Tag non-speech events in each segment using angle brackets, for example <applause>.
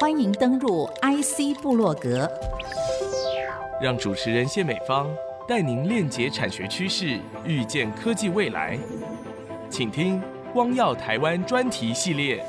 欢迎登入 IC 部落格，让主持人谢美芳带您链接产学趋势，预见科技未来。请听“光耀台湾”专题系列。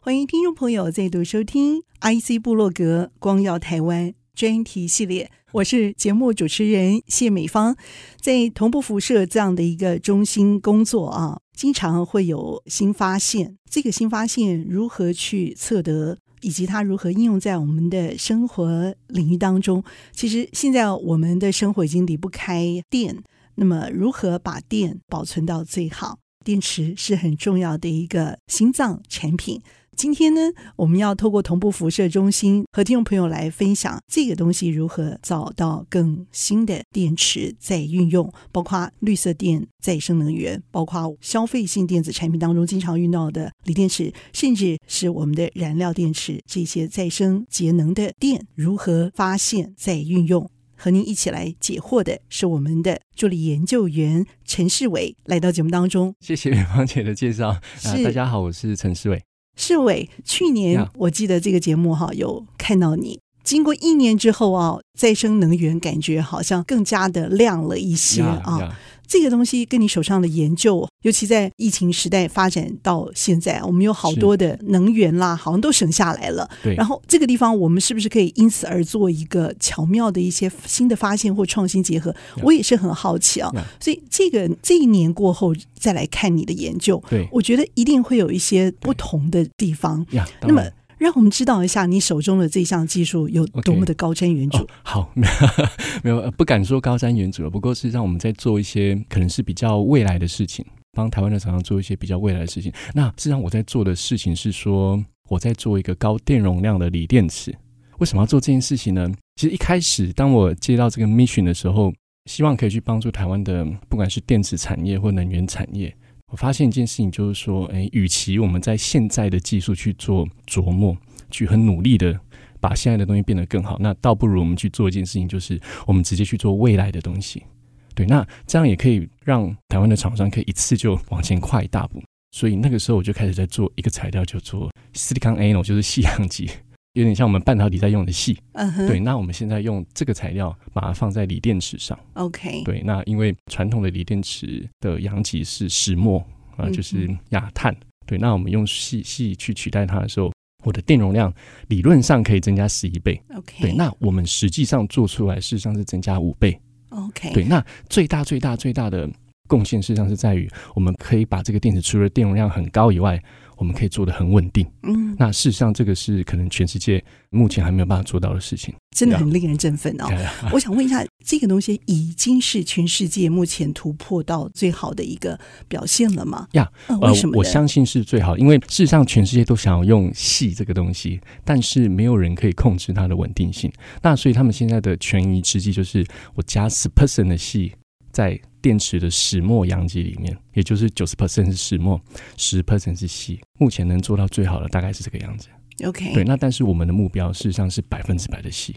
欢迎听众朋友再度收听 IC 部落格“光耀台湾”专题系列。我是节目主持人谢美芳，在同步辐射这样的一个中心工作啊，经常会有新发现。这个新发现如何去测得，以及它如何应用在我们的生活领域当中？其实现在我们的生活已经离不开电，那么如何把电保存到最好？电池是很重要的一个心脏产品。今天呢，我们要透过同步辐射中心和听众朋友来分享这个东西如何找到更新的电池在运用，包括绿色电、再生能源，包括消费性电子产品当中经常用到的锂电池，甚至是我们的燃料电池，这些再生节能的电如何发现再运用？和您一起来解惑的是我们的助理研究员陈世伟，来到节目当中。谢谢美芳姐的介绍。<laughs> 是、啊，大家好，我是陈世伟。世伟，去年我记得这个节目哈，有看到你。经过一年之后啊，再生能源感觉好像更加的亮了一些啊。这个东西跟你手上的研究，尤其在疫情时代发展到现在，我们有好多的能源啦，好像都省下来了。对。然后这个地方，我们是不是可以因此而做一个巧妙的一些新的发现或创新结合？我也是很好奇啊。所以这个这一年过后再来看你的研究，对，我觉得一定会有一些不同的地方。那么。让我们知道一下你手中的这项技术有多么的高瞻远瞩。Okay. Oh, 好，<laughs> 没有不敢说高瞻远瞩了，不过是让我们在做一些可能是比较未来的事情，帮台湾的厂商做一些比较未来的事情。那实际上我在做的事情是说，我在做一个高电容量的锂电池。为什么要做这件事情呢？其实一开始当我接到这个 mission 的时候，希望可以去帮助台湾的不管是电池产业或能源产业。我发现一件事情，就是说，哎，与其我们在现在的技术去做琢磨，去很努力的把现在的东西变得更好，那倒不如我们去做一件事情，就是我们直接去做未来的东西。对，那这样也可以让台湾的厂商可以一次就往前跨一大步。所以那个时候我就开始在做一个材料，就做 silicon anode，就是矽阳极。有点像我们半导体在用的矽，uh -huh. 对。那我们现在用这个材料把它放在锂电池上，OK。对，那因为传统的锂电池的阳极是石墨啊，就是亚碳。Uh. 对，那我们用矽矽去取代它的时候，我的电容量理论上可以增加十一倍，OK。对，那我们实际上做出来事实上是增加五倍，OK。对，那最大最大最大的贡献事实上是在于，我们可以把这个电池除了电容量很高以外。我们可以做的很稳定，嗯，那事实上这个是可能全世界目前还没有办法做到的事情，真的很令人振奋哦。我想问一下，这个东西已经是全世界目前突破到最好的一个表现了吗？呀，为什么？我相信是最好，因为事实上全世界都想要用细这个东西，但是没有人可以控制它的稳定性。那所以他们现在的权宜之计就是，我加十 percent 的细在。电池的石墨阳极里面，也就是九十 percent 是石墨，十 percent 是锡。目前能做到最好的大概是这个样子。OK，对。那但是我们的目标事实上是百分之百的锡。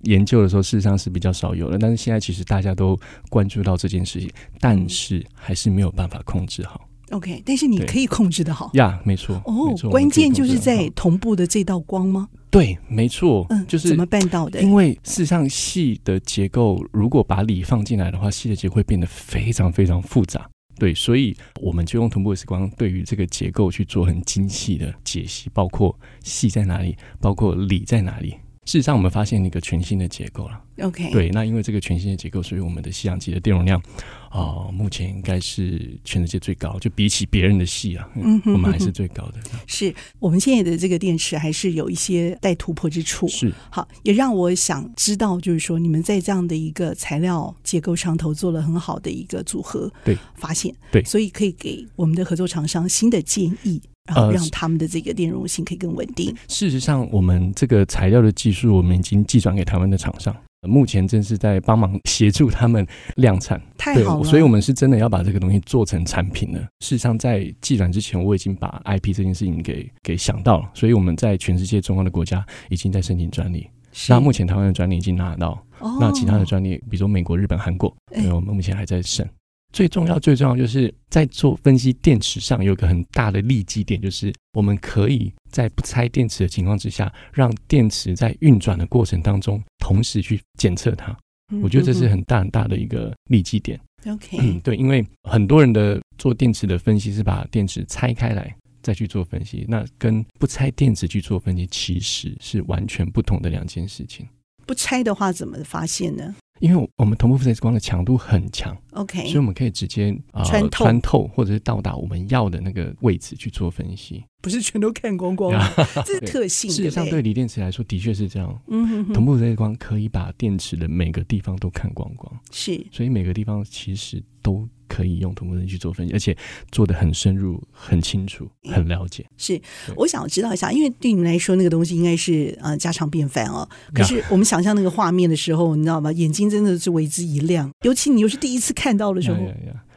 研究的时候事实上是比较少有的，但是现在其实大家都关注到这件事情，但是还是没有办法控制好。OK，但是你可以控制的好呀，yeah, 没错。哦，关键就是在同步的这道光吗？对，没错。嗯，就是怎么办到的？因为事实上，戏的结构如果把锂放进来的话，戏的结构会变得非常非常复杂。对，所以我们就用同步的 X 光，对于这个结构去做很精细的解析，包括戏在哪里，包括锂在哪里。事实上，我们发现一个全新的结构了。OK，对，那因为这个全新的结构，所以我们的吸氧机的电容量啊、呃，目前应该是全世界最高，就比起别人的矽啊，嗯，我们还是最高的。是我们现在的这个电池还是有一些待突破之处。是好，也让我想知道，就是说你们在这样的一个材料结构上头做了很好的一个组合，对，发现对，所以可以给我们的合作厂商新的建议。然后让他们的这个电容性可以更稳定。事实上，我们这个材料的技术，我们已经寄转给台湾的厂商，目前正是在帮忙协助他们量产。太好了，所以我们是真的要把这个东西做成产品了。事实上，在寄转之前，我已经把 IP 这件事情给给想到了，所以我们在全世界重要的国家已经在申请专利。那目前台湾的专利已经拿到，哦、那其他的专利，比如说美国、日本、韩国，对，我们目前还在审。最重要、最重要就是在做分析电池上有个很大的利基点，就是我们可以在不拆电池的情况之下，让电池在运转的过程当中同时去检测它。我觉得这是很大很大的一个利基点。OK，嗯，对，因为很多人的做电池的分析是把电池拆开来再去做分析，那跟不拆电池去做分析其实是完全不同的两件事情。不拆的话怎么发现呢？因为我们同步负载光的强度很强，OK，所以我们可以直接啊、呃、穿透穿透或者是到达我们要的那个位置去做分析，不是全都看光光，<laughs> 这是特性。事实上，对锂电池来说，的确是这样。嗯哼哼，同步辐射光可以把电池的每个地方都看光光，是，所以每个地方其实都。可以用同步分析去做分析，而且做的很深入、很清楚、很了解。是，我想知道一下，因为对你们来说，那个东西应该是呃家常便饭哦。可是 <laughs> 我们想象那个画面的时候，你知道吗？眼睛真的是为之一亮，尤其你又是第一次看到的时候。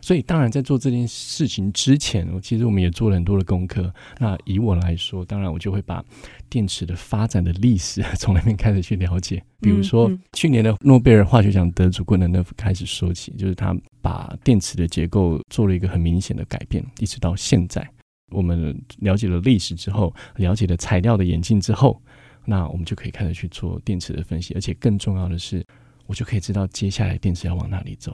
所以，当然在做这件事情之前，我其实我们也做了很多的功课。那以我来说，当然我就会把电池的发展的历史 <laughs> 从那边开始去了解。比如说，嗯嗯、去年的诺贝尔化学奖得主昆德涅夫开始说起，就是他把电池的结构做了一个很明显的改变，一直到现在，我们了解了历史之后，了解了材料的演进之后，那我们就可以开始去做电池的分析。而且更重要的是，我就可以知道接下来电池要往哪里走。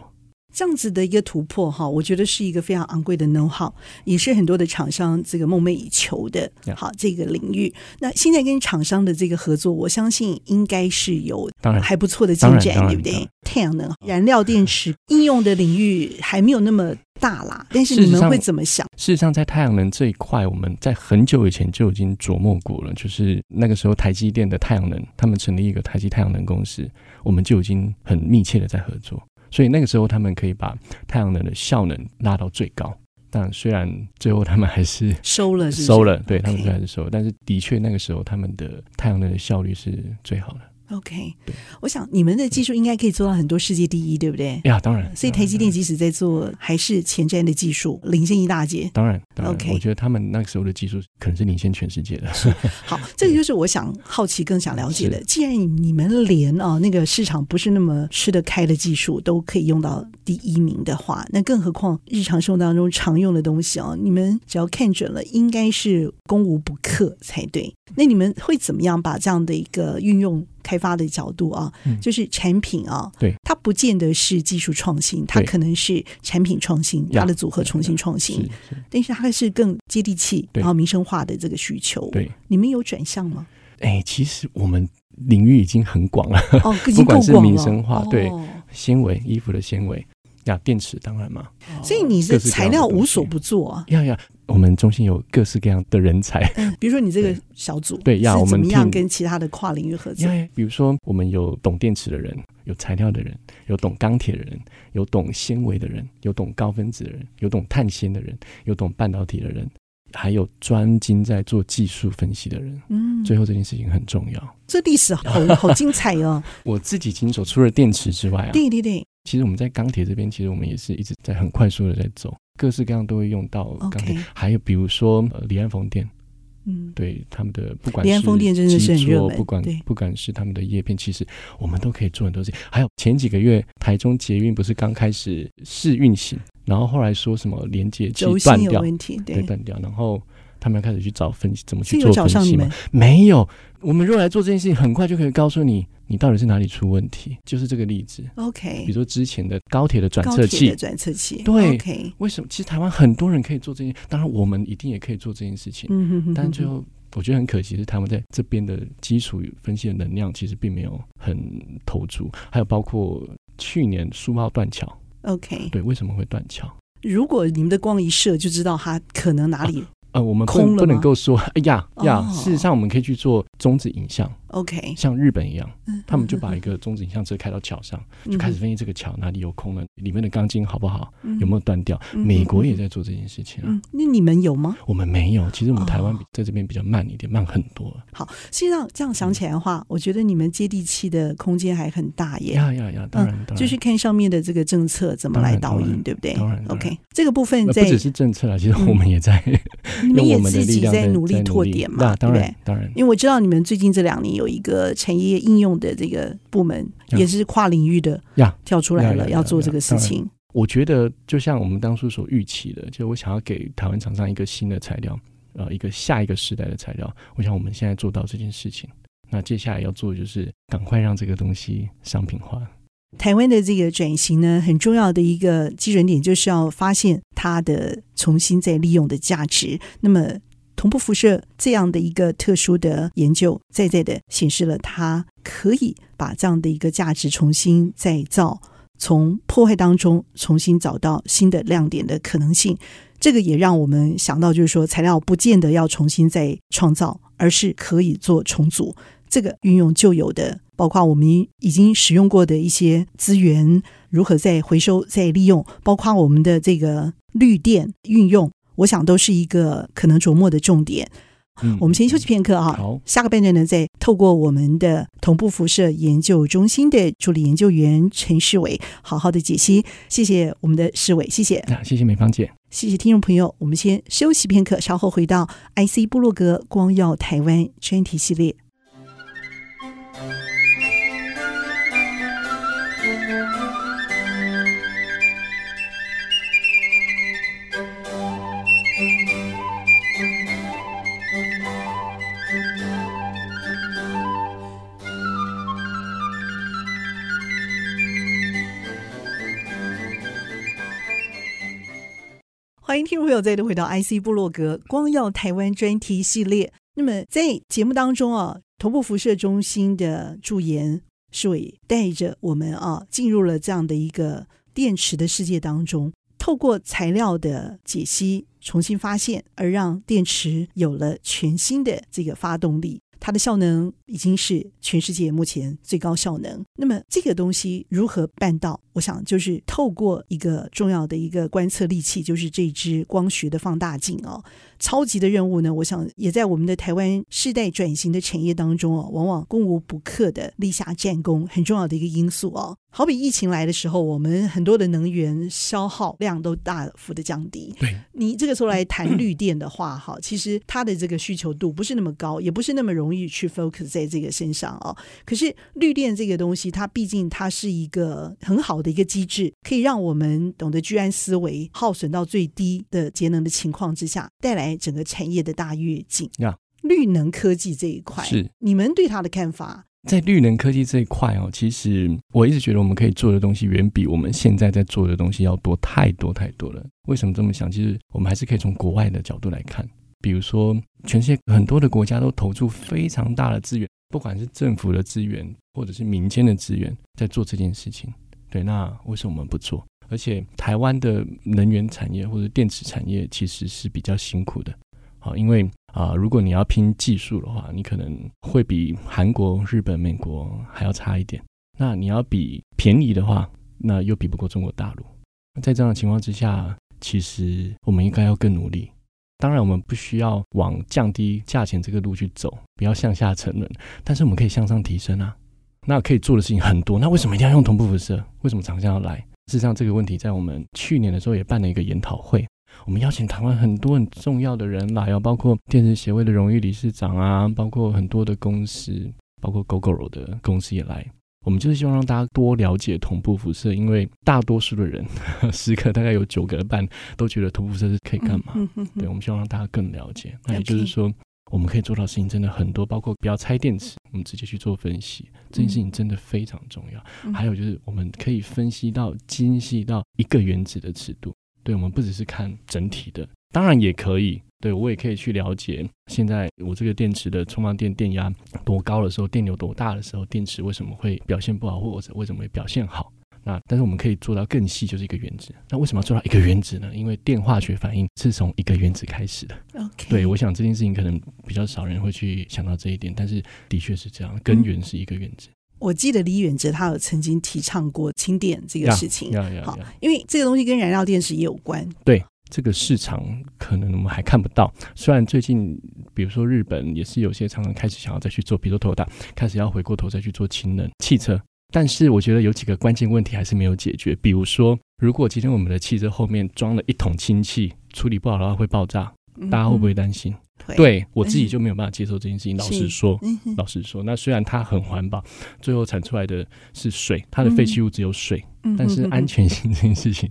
这样子的一个突破哈，我觉得是一个非常昂贵的 know-how，也是很多的厂商这个梦寐以求的。好，这个领域，那现在跟厂商的这个合作，我相信应该是有还不错的进展，对不对？太阳能燃料电池应用的领域还没有那么大啦，但是你们会怎么想？事实上，在太阳能这一块，我们在很久以前就已经琢磨过了，就是那个时候台积电的太阳能，他们成立一个台积太阳能公司，我们就已经很密切的在合作。所以那个时候，他们可以把太阳能的效能拉到最高。但虽然最后他们还是收了，收了，对他们还是收了。但是的确，那个时候他们的太阳能的效率是最好的。OK，我想你们的技术应该可以做到很多世界第一，对不对？呀，当然。所以台积电即使在做，还是前瞻的技术，领先一大截。当然，当然。OK，我觉得他们那个时候的技术可能是领先全世界的。<laughs> 好，这个就是我想好奇、更想了解的。既然你们连啊那个市场不是那么吃得开的技术都可以用到第一名的话，那更何况日常生活当中常用的东西啊，你们只要看准了，应该是攻无不克才对。那你们会怎么样把这样的一个运用？开发的角度啊，嗯、就是产品啊，对，它不见得是技术创新，它可能是产品创新，它的组合重新创新，但是它是更接地气，然后民生化的这个需求。对，你们有转向吗？哎，其实我们领域已经很广了，哦，<laughs> 不管是民生化，对，纤维衣服的纤维。呀，电池当然嘛，所以你的材料无所不做啊。呀呀，我们中心有各式各样的人才。嗯，<laughs> 比如说你这个小组，对呀，我们怎么样跟其他的跨领域合作？比如说，我们有懂电池的人，有材料的人，有懂钢铁的人，有懂纤维的人，有懂高分子的人，有懂碳纤的人，有懂半导体的人，还有专精在做技术分析的人。嗯，最后这件事情很重要。这历史好 <laughs> 好精彩哦！我自己经手，除了电池之外啊，对对对。其实我们在钢铁这边，其实我们也是一直在很快速的在走，各式各样都会用到钢铁。还有比如说呃，离岸风电，嗯，对他们的不管是离岸风电真的是很热门，不管不管是他们的叶片，其实我们都可以做很多事情。还有前几个月台中捷运不是刚开始试运行，然后后来说什么连接器断掉，对断掉，然后他们要开始去找分析怎么去做分析吗？没有，我们如果来做这件事情，很快就可以告诉你。你到底是哪里出问题？就是这个例子。OK，比如说之前的高铁的转测器，转测器。对，OK。为什么？其实台湾很多人可以做这件，当然我们一定也可以做这件事情。嗯哼哼。但最后我觉得很可惜是，他们在这边的基础分析的能量其实并没有很投注。还有包括去年苏澳断桥。OK。对，为什么会断桥？如果你们的光一射，就知道它可能哪里。呃，我们不不能够说，哎呀呀，事实上我们可以去做中子影像。OK，像日本一样，他们就把一个中子影像车开到桥上，就开始分析这个桥哪里有空了，里面的钢筋好不好，有没有断掉。美国也在做这件事情啊。那你们有吗？我们没有。其实我们台湾在这边比较慢一点，慢很多。好，实际上这样想起来的话，我觉得你们接地气的空间还很大耶。呀呀呀，当然，就是看上面的这个政策怎么来导引，对不对？当然，OK，这个部分不只是政策啦，其实我们也在，你们也自己在努力拓点嘛，对不对？当然，因为我知道你们最近这两年有一个产。业应用的这个部门也是跨领域的呀，跳出来了，要做这个事情。我觉得就像我们当初所预期的，就我想要给台湾厂商一个新的材料，呃，一个下一个时代的材料。我想我们现在做到这件事情，那接下来要做的就是赶快让这个东西商品化。台湾的这个转型呢，很重要的一个基准点就是要发现它的重新再利用的价值。那么，同步辐射这样的一个特殊的研究，在在的显示了它可以把这样的一个价值重新再造，从破坏当中重新找到新的亮点的可能性。这个也让我们想到，就是说材料不见得要重新再创造，而是可以做重组。这个运用旧有的，包括我们已经使用过的一些资源，如何再回收、再利用，包括我们的这个绿电运用，我想都是一个可能琢磨的重点。嗯，我们先休息片刻啊，好，下个半段呢，再透过我们的同步辐射研究中心的助理研究员陈世伟，好好的解析。谢谢我们的世伟，谢谢。啊谢谢美芳姐，谢谢听众朋友，我们先休息片刻，稍后回到 IC 部落格光耀台湾专题系列。欢迎听众朋友再度回到 IC 部落格光耀台湾专题系列。那么在节目当中啊，头部辐射中心的助研世纬带着我们啊进入了这样的一个电池的世界当中，透过材料的解析、重新发现，而让电池有了全新的这个发动力。它的效能已经是全世界目前最高效能。那么这个东西如何办到？我想就是透过一个重要的一个观测利器，就是这支光学的放大镜哦。超级的任务呢，我想也在我们的台湾世代转型的产业当中哦，往往攻无不克的立下战功，很重要的一个因素哦。好比疫情来的时候，我们很多的能源消耗量都大幅的降低。对，你这个时候来谈绿电的话，哈，其实它的这个需求度不是那么高，也不是那么容易去 focus 在这个身上哦。可是绿电这个东西，它毕竟它是一个很好的一个机制，可以让我们懂得居安思危，耗损到最低的节能的情况之下，带来整个产业的大跃进。呀，绿能科技这一块，是你们对它的看法？在绿能科技这一块哦，其实我一直觉得我们可以做的东西远比我们现在在做的东西要多太多太多了。为什么这么想？其实我们还是可以从国外的角度来看，比如说全世界很多的国家都投注非常大的资源，不管是政府的资源或者是民间的资源，在做这件事情。对，那为什么我们不做？而且台湾的能源产业或者电池产业其实是比较辛苦的。好，因为啊、如果你要拼技术的话，你可能会比韩国、日本、美国还要差一点。那你要比便宜的话，那又比不过中国大陆。在这样的情况之下，其实我们应该要更努力。当然，我们不需要往降低价钱这个路去走，不要向下沉沦。但是我们可以向上提升啊。那可以做的事情很多。那为什么一定要用同步辐射？为什么厂商要来？事实上，这个问题在我们去年的时候也办了一个研讨会。我们邀请台湾很多很重要的人来，要包括电视协会的荣誉理事长啊，包括很多的公司，包括 Gogoro 的公司也来。我们就是希望让大家多了解同步辐射，因为大多数的人，<laughs> 十个大概有九个半都觉得同步辐射是可以干嘛？对，我们希望让大家更了解。那也就是说，我们可以做到的事情真的很多，包括不要拆电池，我们直接去做分析，这件事情真的非常重要。还有就是，我们可以分析到精细到一个原子的尺度。对，我们不只是看整体的，当然也可以。对，我也可以去了解，现在我这个电池的充放电电压多高的时候，电流多大的时候，电池为什么会表现不好，或者为什么会表现好？那但是我们可以做到更细，就是一个原子。那为什么要做到一个原子呢？因为电化学反应是从一个原子开始的。对，我想这件事情可能比较少人会去想到这一点，但是的确是这样，根源是一个原子。嗯我记得李远哲他有曾经提倡过氢电这个事情，好，因为这个东西跟燃料电池也有关。对，这个市场可能我们还看不到。虽然最近，比如说日本也是有些厂商开始想要再去做，比如说 Toyota 开始要回过头再去做氢能汽车，但是我觉得有几个关键问题还是没有解决。比如说，如果今天我们的汽车后面装了一桶氢气，处理不好的话会爆炸，大家会不会担心？嗯对我自己就没有办法接受这件事情。老实说，老实说，那虽然它很环保，最后产出来的是水，它的废弃物只有水。但是安全性这件事情，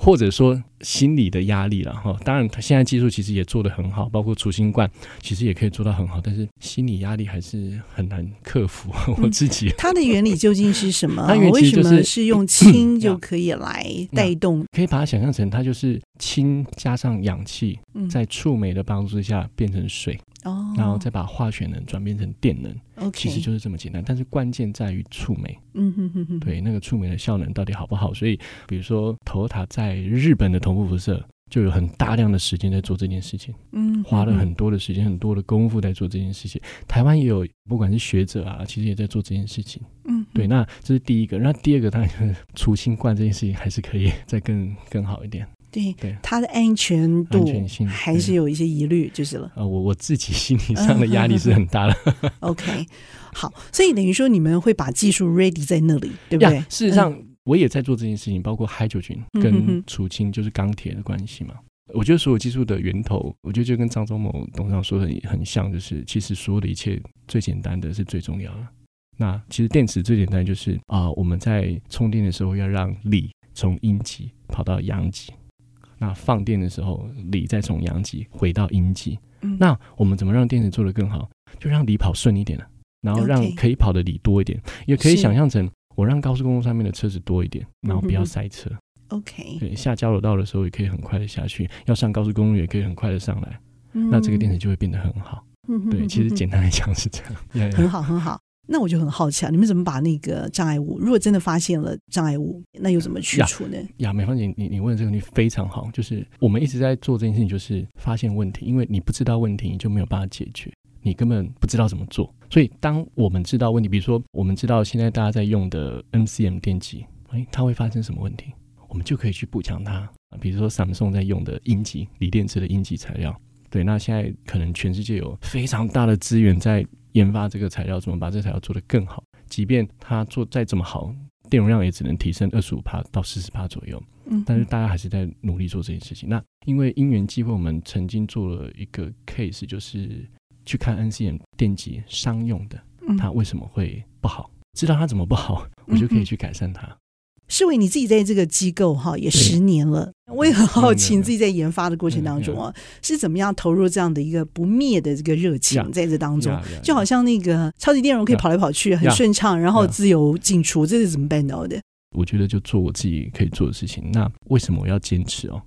或者说心理的压力了哈。当然，他现在技术其实也做得很好，包括除新冠，其实也可以做到很好。但是心理压力还是很难克服。<laughs> 我自己，它的原理究竟是什么？它原理就是、为什么是用氢就可以来带动？可以把它想象成，它就是氢加上氧气，在触媒的帮助之下变成水。哦，然后再把化学能转变成电能，OK，其实就是这么简单。但是关键在于触媒，嗯哼哼哼，对，那个触媒的效能到底好不好？所以，比如说，Toyota 在日本的同步辐射就有很大量的时间在做这件事情，嗯，花了很多的时间、很多的功夫在做这件事情。台湾也有，不管是学者啊，其实也在做这件事情，嗯，对。那这是第一个，那第二个当然就是储氢罐这件事情还是可以 <laughs> 再更更好一点。对，对它的安全度还是有一些疑虑，就是了。呃，我我自己心理上的压力是很大的。<laughs> OK，好，所以等于说你们会把技术 ready 在那里，对不对？事实上，我也在做这件事情，包括 hydrogen 跟储氢，就是钢铁的关系嘛。我觉得所有技术的源头，我觉得就跟张忠谋董事长说的很很像，就是其实所有的一切最简单的是最重要的。那其实电池最简单就是啊、呃，我们在充电的时候要让锂从阴极跑到阳极。那放电的时候，锂再从阳极回到阴极。嗯、那我们怎么让电池做得更好？就让锂跑顺一点了，然后让可以跑的锂多一点。也可以想象成，我让高速公路上面的车子多一点，然后不要塞车。OK，对，下交流道的时候也可以很快的下去，要上高速公路也可以很快的上来。嗯、那这个电池就会变得很好。嗯、对，其实简单来讲是这样。很好，很好。那我就很好奇啊，你们怎么把那个障碍物，如果真的发现了障碍物，那又怎么去除呢？呀，美芳姐，你你问的这个问题非常好，就是我们一直在做这件事情，就是发现问题，因为你不知道问题，你就没有办法解决，你根本不知道怎么做。所以，当我们知道问题，比如说我们知道现在大家在用的 NCM 电极，哎，它会发生什么问题，我们就可以去补强它。比如说 Samsung 在用的阴极锂电池的阴极材料，对，那现在可能全世界有非常大的资源在研发这个材料，怎么把这个材料做得更好。即便它做再怎么好，电容量也只能提升二十五帕到四十帕左右。嗯，但是大家还是在努力做这件事情。那因为因缘机会，我们曾经做了一个 case，就是去看 NCM 电极商用的，它为什么会不好？知道它怎么不好，我就可以去改善它。世纬，你自己在这个机构哈也十年了，我也很好奇你自己在研发的过程当中啊，是怎么样投入这样的一个不灭的这个热情在这当中？就好像那个超级电容可以跑来跑去很顺畅，然后自由进出，这是怎么办到的？我觉得就做我自己可以做的事情。那为什么我要坚持哦？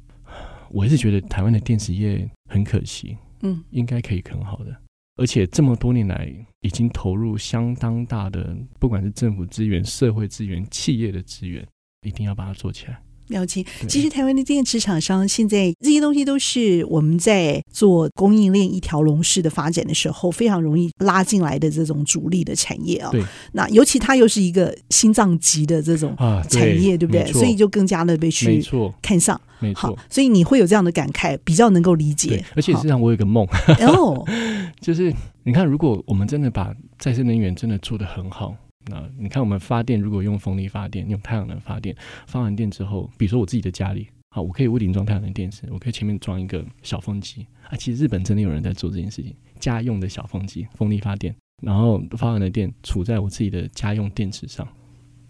我还是觉得台湾的电子业很可惜，嗯，应该可以很好的。而且这么多年来，已经投入相当大的，不管是政府资源、社会资源、企业的资源，一定要把它做起来。了解，其实台湾的电池厂商现在这些东西都是我们在做供应链一条龙式的发展的时候，非常容易拉进来的这种主力的产业啊。对，那尤其它又是一个心脏级的这种产业，啊、对，对不对？所以就更加的被去看上。没错，好，所以你会有这样的感慨，比较能够理解。而且实际上，我有个梦，哦，<laughs> 就是你看，如果我们真的把再生能源真的做得很好。那你看，我们发电如果用风力发电，用太阳能发电，发完电之后，比如说我自己的家里，好，我可以屋顶装太阳能电池，我可以前面装一个小风机啊。其实日本真的有人在做这件事情，家用的小风机，风力发电，然后发完的电储在我自己的家用电池上，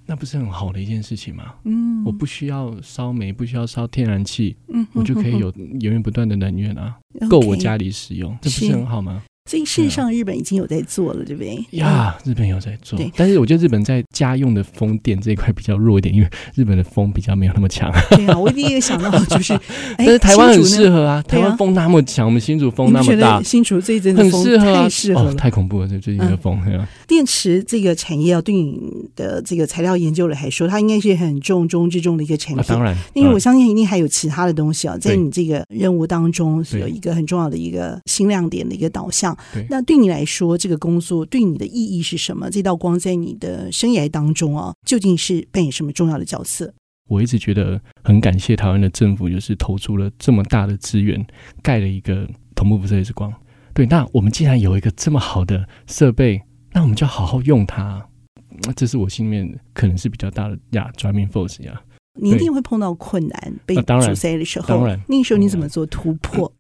那不是很好的一件事情吗？嗯，我不需要烧煤，不需要烧天然气，嗯，我就可以有源源不断的能源啊，够我家里使用，这不是很好吗？所以事实上，日本已经有在做了，对不对？呀，日本有在做。对，但是我觉得日本在家用的风电这一块比较弱一点，因为日本的风比较没有那么强。对啊，我第一个想到就是，<laughs> 但是台湾很适合啊，台湾风那么强，我们新竹风那么大，新竹这一阵很适合，太适合了，太恐怖了，这最近的风。电池这个产业啊对你的这个材料研究了来说，它应该是很重中之重的一个产品。当然，因为我相信一定还有其他的东西啊，在你这个任务当中是有一个很重要的一个新亮点的一个导向。对，那对你来说，这个工作对你的意义是什么？这道光在你的生涯当中啊，究竟是扮演什么重要的角色？我一直觉得很感谢台湾的政府，就是投出了这么大的资源，盖了一个同步辐射之光。对，那我们既然有一个这么好的设备，那我们就好好用它。这是我心里面可能是比较大的呀，driving force 呀。你一定会碰到困难，被阻塞的时候，当然，那个时候你怎么做突破？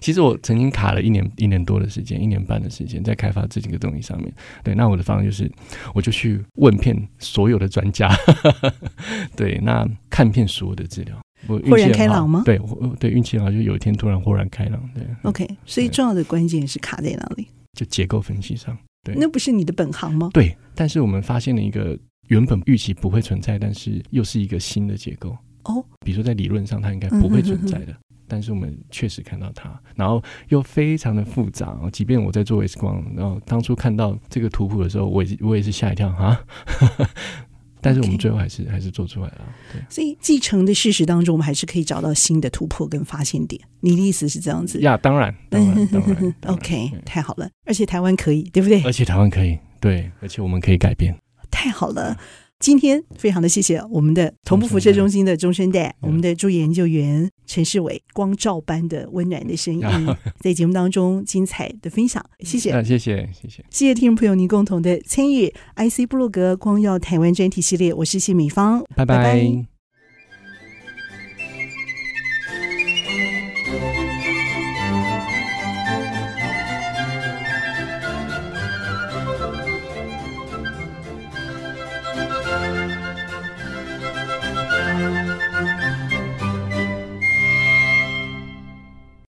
其实我曾经卡了一年一年多的时间，一年半的时间在开发这几个东西上面。对，那我的方案就是，我就去问遍所有的专家，<laughs> 对，那看遍所有的资料。我豁然开朗吗？对，对，运气好，就有一天突然豁然开朗。对，OK，所以重要的关键是卡在哪里？就结构分析上。对，那不是你的本行吗？对，但是我们发现了一个原本预期不会存在，但是又是一个新的结构。哦，比如说在理论上它应该不会存在的，嗯、哼哼但是我们确实看到它，然后又非常的复杂。即便我在做 X 光，然后当初看到这个图谱的时候，我也我也是吓一跳哈。<laughs> 但是我们最后还是.还是做出来了。对，所以继承的事实当中，我们还是可以找到新的突破跟发现点。你的意思是这样子？呀，当然，当然，<laughs> 当然。OK，太好了，而且台湾可以，对不对？而且台湾可以，对，而且我们可以改变。太好了。今天非常的谢谢我们的同步辐射中心的中生代，我们的助理研究员陈世伟，光照般的温暖的声音，<laughs> 在节目当中精彩的分享，谢谢，谢谢，谢谢，谢谢听众朋友您共同的参与，IC 布鲁格光耀台湾专题系列，我是谢美芳，拜拜。拜拜。